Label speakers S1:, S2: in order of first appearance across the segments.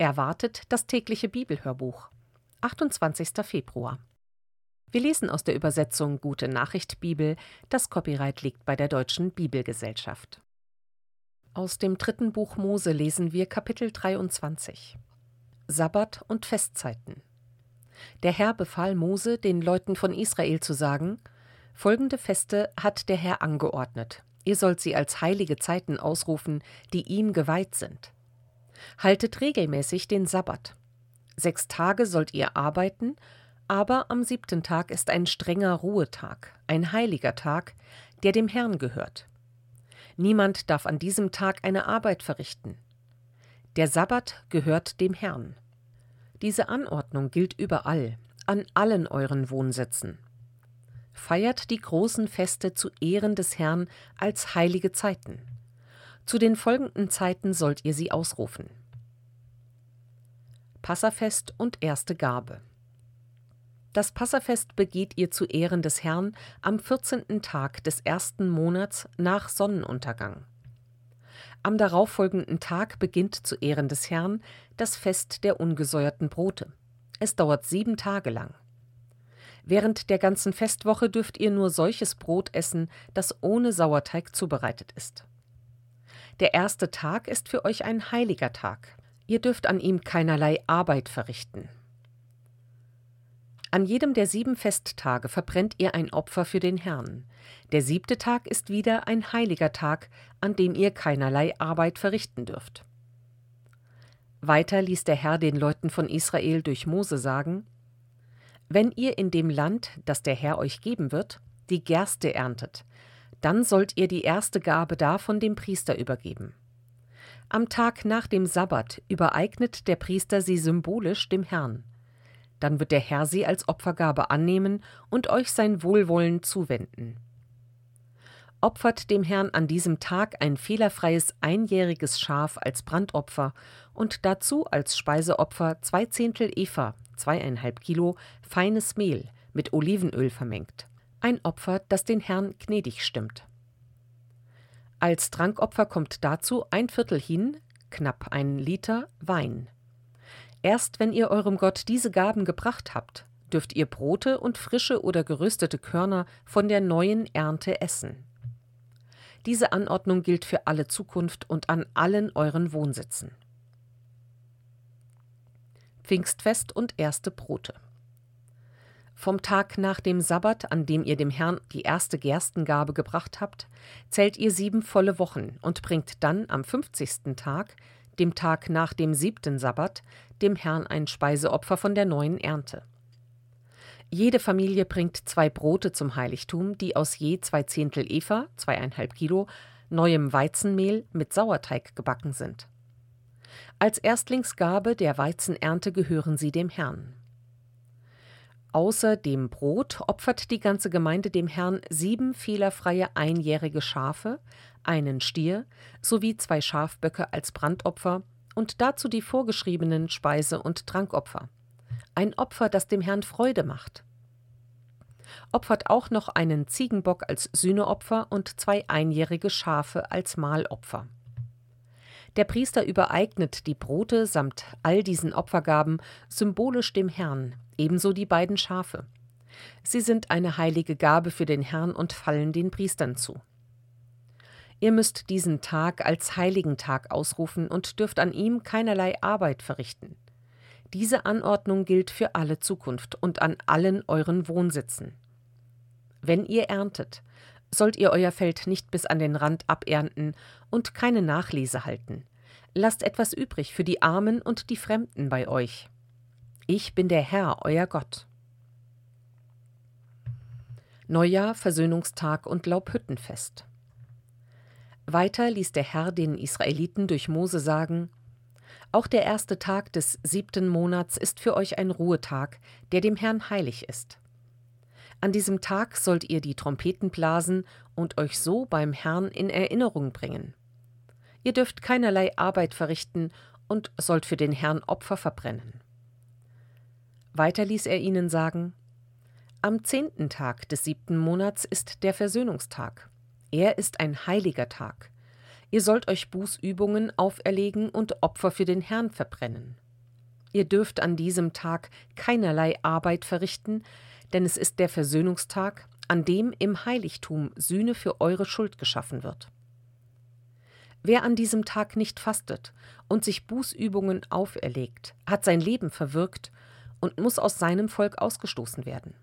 S1: Erwartet das tägliche Bibelhörbuch. 28. Februar. Wir lesen aus der Übersetzung Gute Nachricht Bibel. Das Copyright liegt bei der Deutschen Bibelgesellschaft. Aus dem dritten Buch Mose lesen wir Kapitel 23. Sabbat und Festzeiten. Der Herr befahl Mose, den Leuten von Israel zu sagen: Folgende Feste hat der Herr angeordnet. Ihr sollt sie als heilige Zeiten ausrufen, die ihm geweiht sind. Haltet regelmäßig den Sabbat. Sechs Tage sollt ihr arbeiten, aber am siebten Tag ist ein strenger Ruhetag, ein heiliger Tag, der dem Herrn gehört. Niemand darf an diesem Tag eine Arbeit verrichten. Der Sabbat gehört dem Herrn. Diese Anordnung gilt überall, an allen euren Wohnsitzen. Feiert die großen Feste zu Ehren des Herrn als heilige Zeiten. Zu den folgenden Zeiten sollt ihr sie ausrufen. Passafest und erste Gabe. Das Passafest begeht ihr zu Ehren des Herrn am 14. Tag des ersten Monats nach Sonnenuntergang. Am darauffolgenden Tag beginnt zu Ehren des Herrn das Fest der ungesäuerten Brote. Es dauert sieben Tage lang. Während der ganzen Festwoche dürft ihr nur solches Brot essen, das ohne Sauerteig zubereitet ist. Der erste Tag ist für euch ein heiliger Tag. Ihr dürft an ihm keinerlei Arbeit verrichten. An jedem der sieben Festtage verbrennt ihr ein Opfer für den Herrn. Der siebte Tag ist wieder ein heiliger Tag, an dem ihr keinerlei Arbeit verrichten dürft. Weiter ließ der Herr den Leuten von Israel durch Mose sagen: Wenn ihr in dem Land, das der Herr euch geben wird, die Gerste erntet, dann sollt ihr die erste Gabe davon dem Priester übergeben. Am Tag nach dem Sabbat übereignet der Priester sie symbolisch dem Herrn. Dann wird der Herr sie als Opfergabe annehmen und euch sein Wohlwollen zuwenden. Opfert dem Herrn an diesem Tag ein fehlerfreies einjähriges Schaf als Brandopfer und dazu als Speiseopfer zwei Zehntel Eva, zweieinhalb Kilo, feines Mehl mit Olivenöl vermengt ein Opfer, das den Herrn gnädig stimmt. Als Trankopfer kommt dazu ein Viertel hin, knapp ein Liter Wein. Erst wenn ihr eurem Gott diese Gaben gebracht habt, dürft ihr Brote und frische oder geröstete Körner von der neuen Ernte essen. Diese Anordnung gilt für alle Zukunft und an allen euren Wohnsitzen. Pfingstfest und erste Brote. Vom Tag nach dem Sabbat, an dem ihr dem Herrn die erste Gerstengabe gebracht habt, zählt ihr sieben volle Wochen und bringt dann am fünfzigsten Tag, dem Tag nach dem siebten Sabbat, dem Herrn ein Speiseopfer von der neuen Ernte. Jede Familie bringt zwei Brote zum Heiligtum, die aus je zwei Zehntel Eva, zweieinhalb Kilo, neuem Weizenmehl mit Sauerteig gebacken sind. Als Erstlingsgabe der Weizenernte gehören sie dem Herrn. Außer dem Brot opfert die ganze Gemeinde dem Herrn sieben fehlerfreie einjährige Schafe, einen Stier sowie zwei Schafböcke als Brandopfer und dazu die vorgeschriebenen Speise- und Trankopfer. Ein Opfer, das dem Herrn Freude macht. Opfert auch noch einen Ziegenbock als Sühneopfer und zwei einjährige Schafe als Mahlopfer. Der Priester übereignet die Brote samt all diesen Opfergaben symbolisch dem Herrn, ebenso die beiden Schafe. Sie sind eine heilige Gabe für den Herrn und fallen den Priestern zu. Ihr müsst diesen Tag als heiligen Tag ausrufen und dürft an ihm keinerlei Arbeit verrichten. Diese Anordnung gilt für alle Zukunft und an allen euren Wohnsitzen. Wenn ihr erntet, sollt ihr euer Feld nicht bis an den Rand abernten und keine Nachlese halten. Lasst etwas übrig für die Armen und die Fremden bei euch. Ich bin der Herr, euer Gott. Neujahr, Versöhnungstag und Laubhüttenfest. Weiter ließ der Herr den Israeliten durch Mose sagen: Auch der erste Tag des siebten Monats ist für euch ein Ruhetag, der dem Herrn heilig ist. An diesem Tag sollt ihr die Trompeten blasen und euch so beim Herrn in Erinnerung bringen. Ihr dürft keinerlei Arbeit verrichten und sollt für den Herrn Opfer verbrennen. Weiter ließ er ihnen sagen, Am zehnten Tag des siebten Monats ist der Versöhnungstag. Er ist ein heiliger Tag. Ihr sollt euch Bußübungen auferlegen und Opfer für den Herrn verbrennen. Ihr dürft an diesem Tag keinerlei Arbeit verrichten, denn es ist der Versöhnungstag, an dem im Heiligtum Sühne für eure Schuld geschaffen wird. Wer an diesem Tag nicht fastet und sich Bußübungen auferlegt, hat sein Leben verwirkt und muss aus seinem Volk ausgestoßen werden.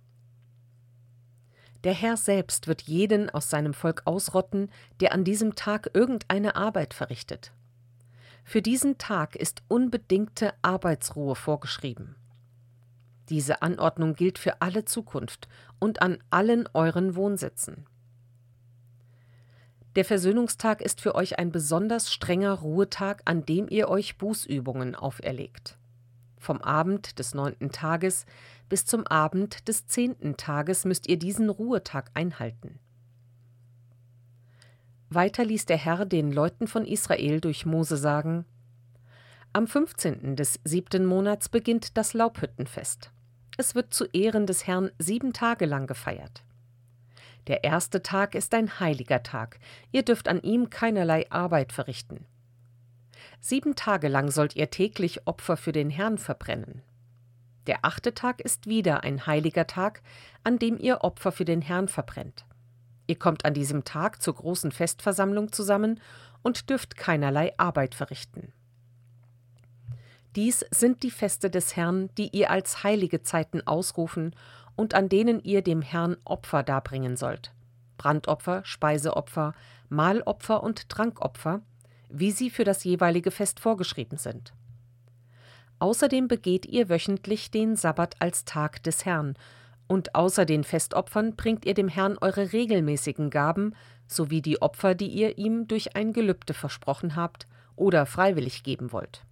S1: Der Herr selbst wird jeden aus seinem Volk ausrotten, der an diesem Tag irgendeine Arbeit verrichtet. Für diesen Tag ist unbedingte Arbeitsruhe vorgeschrieben. Diese Anordnung gilt für alle Zukunft und an allen euren Wohnsitzen. Der Versöhnungstag ist für euch ein besonders strenger Ruhetag, an dem ihr euch Bußübungen auferlegt. Vom Abend des neunten Tages bis zum Abend des zehnten Tages müsst ihr diesen Ruhetag einhalten. Weiter ließ der Herr den Leuten von Israel durch Mose sagen: Am 15. des siebten Monats beginnt das Laubhüttenfest. Es wird zu Ehren des Herrn sieben Tage lang gefeiert. Der erste Tag ist ein heiliger Tag, ihr dürft an ihm keinerlei Arbeit verrichten. Sieben Tage lang sollt ihr täglich Opfer für den Herrn verbrennen. Der achte Tag ist wieder ein heiliger Tag, an dem ihr Opfer für den Herrn verbrennt. Ihr kommt an diesem Tag zur großen Festversammlung zusammen und dürft keinerlei Arbeit verrichten. Dies sind die Feste des Herrn, die ihr als heilige Zeiten ausrufen und an denen ihr dem Herrn Opfer darbringen sollt. Brandopfer, Speiseopfer, Mahlopfer und Trankopfer, wie sie für das jeweilige Fest vorgeschrieben sind. Außerdem begeht ihr wöchentlich den Sabbat als Tag des Herrn, und außer den Festopfern bringt ihr dem Herrn eure regelmäßigen Gaben sowie die Opfer, die ihr ihm durch ein Gelübde versprochen habt oder freiwillig geben wollt.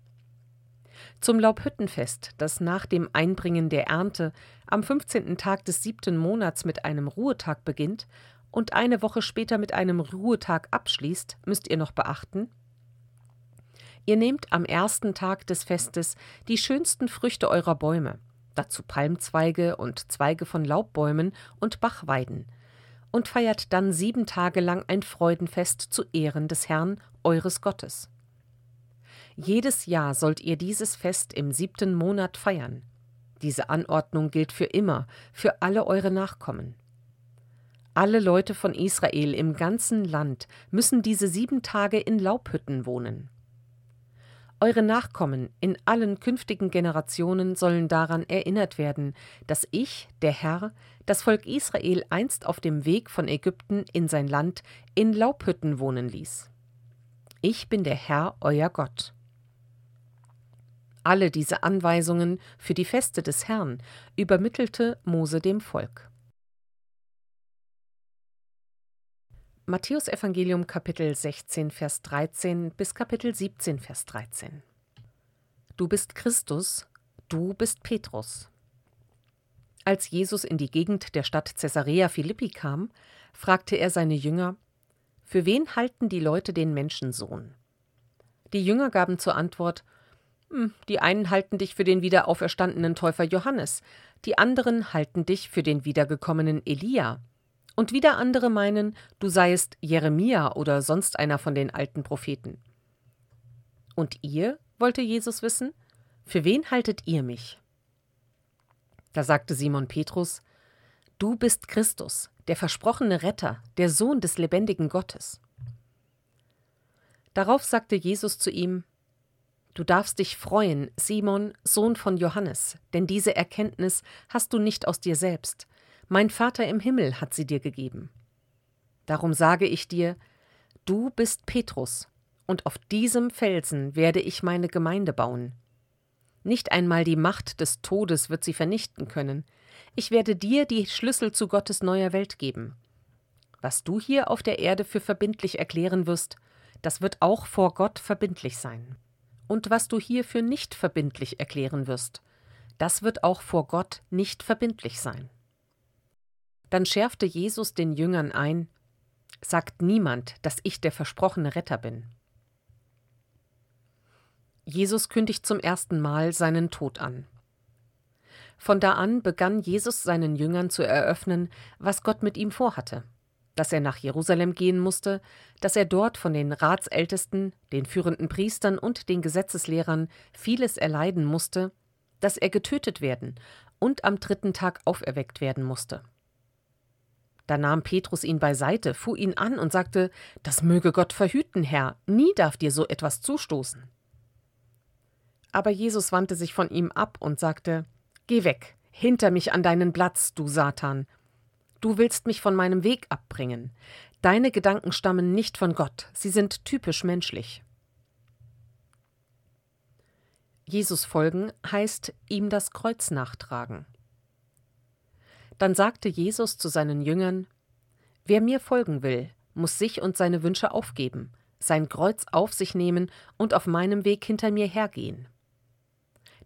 S1: Zum Laubhüttenfest, das nach dem Einbringen der Ernte am 15. Tag des siebten Monats mit einem Ruhetag beginnt und eine Woche später mit einem Ruhetag abschließt, müsst ihr noch beachten, Ihr nehmt am ersten Tag des Festes die schönsten Früchte eurer Bäume, dazu Palmzweige und Zweige von Laubbäumen und Bachweiden, und feiert dann sieben Tage lang ein Freudenfest zu Ehren des Herrn, eures Gottes. Jedes Jahr sollt ihr dieses Fest im siebten Monat feiern. Diese Anordnung gilt für immer, für alle eure Nachkommen. Alle Leute von Israel im ganzen Land müssen diese sieben Tage in Laubhütten wohnen. Eure Nachkommen in allen künftigen Generationen sollen daran erinnert werden, dass ich, der Herr, das Volk Israel einst auf dem Weg von Ägypten in sein Land in Laubhütten wohnen ließ. Ich bin der Herr, euer Gott. Alle diese Anweisungen für die Feste des Herrn übermittelte Mose dem Volk. Matthäus Evangelium Kapitel 16 Vers 13 bis Kapitel 17 Vers 13 Du bist Christus, du bist Petrus. Als Jesus in die Gegend der Stadt Caesarea Philippi kam, fragte er seine Jünger: Für wen halten die Leute den Menschensohn? Die Jünger gaben zur Antwort: hm, die einen halten dich für den wiederauferstandenen Täufer Johannes, die anderen halten dich für den wiedergekommenen Elia. Und wieder andere meinen, du seiest Jeremia oder sonst einer von den alten Propheten. Und ihr, wollte Jesus wissen, für wen haltet ihr mich? Da sagte Simon Petrus, Du bist Christus, der versprochene Retter, der Sohn des lebendigen Gottes. Darauf sagte Jesus zu ihm, Du darfst dich freuen, Simon, Sohn von Johannes, denn diese Erkenntnis hast du nicht aus dir selbst. Mein Vater im Himmel hat sie dir gegeben. Darum sage ich dir, du bist Petrus, und auf diesem Felsen werde ich meine Gemeinde bauen. Nicht einmal die Macht des Todes wird sie vernichten können. Ich werde dir die Schlüssel zu Gottes neuer Welt geben. Was du hier auf der Erde für verbindlich erklären wirst, das wird auch vor Gott verbindlich sein und was du hier für nicht verbindlich erklären wirst, das wird auch vor Gott nicht verbindlich sein. Dann schärfte Jesus den Jüngern ein, sagt niemand, dass ich der versprochene Retter bin. Jesus kündigt zum ersten Mal seinen Tod an. Von da an begann Jesus seinen Jüngern zu eröffnen, was Gott mit ihm vorhatte dass er nach Jerusalem gehen musste, dass er dort von den Ratsältesten, den führenden Priestern und den Gesetzeslehrern vieles erleiden musste, dass er getötet werden und am dritten Tag auferweckt werden musste. Da nahm Petrus ihn beiseite, fuhr ihn an und sagte, Das möge Gott verhüten, Herr, nie darf dir so etwas zustoßen. Aber Jesus wandte sich von ihm ab und sagte, Geh weg, hinter mich an deinen Platz, du Satan. Du willst mich von meinem Weg abbringen. Deine Gedanken stammen nicht von Gott, sie sind typisch menschlich. Jesus folgen heißt ihm das Kreuz nachtragen. Dann sagte Jesus zu seinen Jüngern Wer mir folgen will, muss sich und seine Wünsche aufgeben, sein Kreuz auf sich nehmen und auf meinem Weg hinter mir hergehen.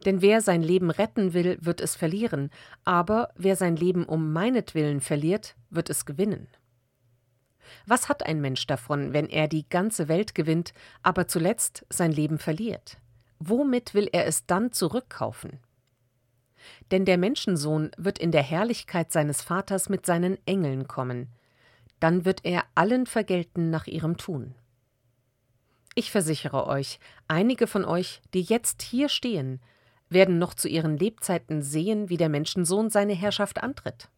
S1: Denn wer sein Leben retten will, wird es verlieren, aber wer sein Leben um meinetwillen verliert, wird es gewinnen. Was hat ein Mensch davon, wenn er die ganze Welt gewinnt, aber zuletzt sein Leben verliert? Womit will er es dann zurückkaufen? Denn der Menschensohn wird in der Herrlichkeit seines Vaters mit seinen Engeln kommen. Dann wird er allen vergelten nach ihrem Tun. Ich versichere euch, einige von euch, die jetzt hier stehen, werden noch zu ihren Lebzeiten sehen, wie der Menschensohn seine Herrschaft antritt.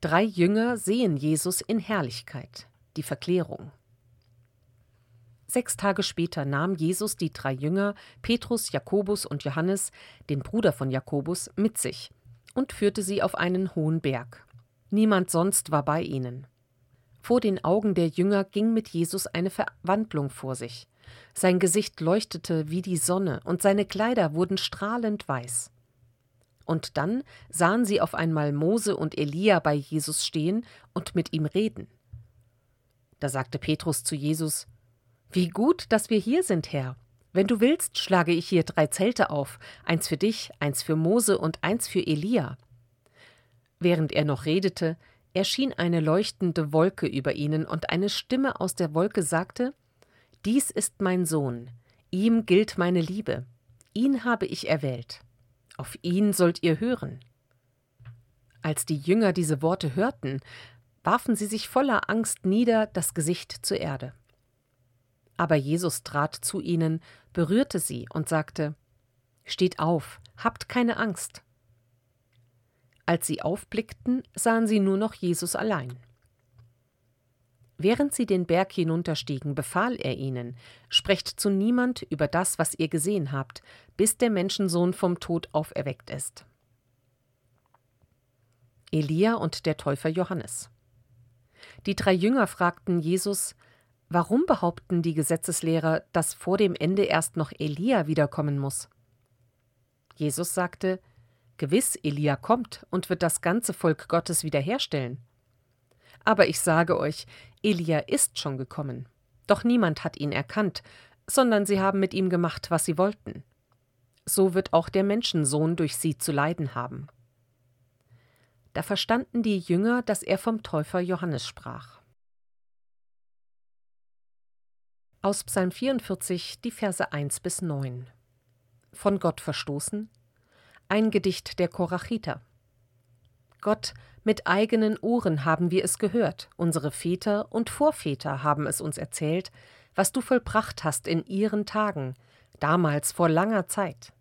S1: Drei Jünger sehen Jesus in Herrlichkeit, die Verklärung. Sechs Tage später nahm Jesus die drei Jünger, Petrus, Jakobus und Johannes, den Bruder von Jakobus, mit sich und führte sie auf einen hohen Berg. Niemand sonst war bei ihnen. Vor den Augen der Jünger ging mit Jesus eine Verwandlung vor sich. Sein Gesicht leuchtete wie die Sonne und seine Kleider wurden strahlend weiß. Und dann sahen sie auf einmal Mose und Elia bei Jesus stehen und mit ihm reden. Da sagte Petrus zu Jesus: wie gut, dass wir hier sind, Herr. Wenn du willst, schlage ich hier drei Zelte auf, eins für dich, eins für Mose und eins für Elia. Während er noch redete, erschien eine leuchtende Wolke über ihnen, und eine Stimme aus der Wolke sagte Dies ist mein Sohn, ihm gilt meine Liebe, ihn habe ich erwählt, auf ihn sollt ihr hören. Als die Jünger diese Worte hörten, warfen sie sich voller Angst nieder, das Gesicht zur Erde. Aber Jesus trat zu ihnen, berührte sie und sagte Steht auf, habt keine Angst. Als sie aufblickten, sahen sie nur noch Jesus allein. Während sie den Berg hinunterstiegen, befahl er ihnen Sprecht zu niemand über das, was ihr gesehen habt, bis der Menschensohn vom Tod auferweckt ist. Elia und der Täufer Johannes. Die drei Jünger fragten Jesus Warum behaupten die Gesetzeslehrer, dass vor dem Ende erst noch Elia wiederkommen muss? Jesus sagte, Gewiss, Elia kommt und wird das ganze Volk Gottes wiederherstellen. Aber ich sage euch, Elia ist schon gekommen. Doch niemand hat ihn erkannt, sondern sie haben mit ihm gemacht, was sie wollten. So wird auch der Menschensohn durch sie zu leiden haben. Da verstanden die Jünger, dass er vom Täufer Johannes sprach. Aus Psalm 44 die Verse 1 bis 9. Von Gott verstoßen. Ein Gedicht der Korachiter. Gott, mit eigenen Ohren haben wir es gehört, unsere Väter und Vorväter haben es uns erzählt, was du vollbracht hast in ihren Tagen, damals vor langer Zeit.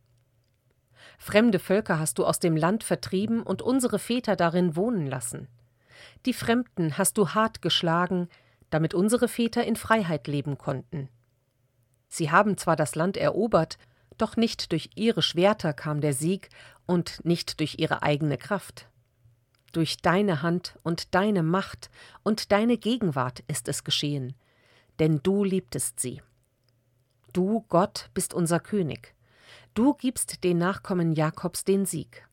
S1: Fremde Völker hast du aus dem Land vertrieben und unsere Väter darin wohnen lassen. Die Fremden hast du hart geschlagen, damit unsere Väter in Freiheit leben konnten. Sie haben zwar das Land erobert, doch nicht durch ihre Schwerter kam der Sieg und nicht durch ihre eigene Kraft. Durch deine Hand und deine Macht und deine Gegenwart ist es geschehen, denn du liebtest sie. Du, Gott, bist unser König. Du gibst den Nachkommen Jakobs den Sieg.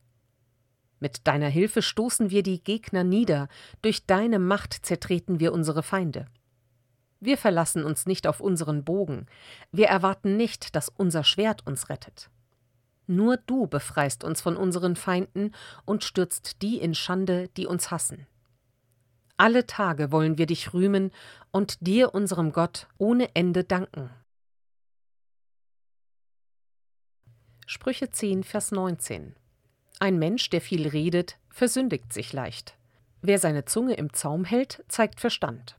S1: Mit deiner Hilfe stoßen wir die Gegner nieder, durch deine Macht zertreten wir unsere Feinde. Wir verlassen uns nicht auf unseren Bogen, wir erwarten nicht, dass unser Schwert uns rettet. Nur du befreist uns von unseren Feinden und stürzt die in Schande, die uns hassen. Alle Tage wollen wir dich rühmen und dir, unserem Gott, ohne Ende danken. Sprüche 10, Vers 19 ein Mensch, der viel redet, versündigt sich leicht. Wer seine Zunge im Zaum hält, zeigt Verstand.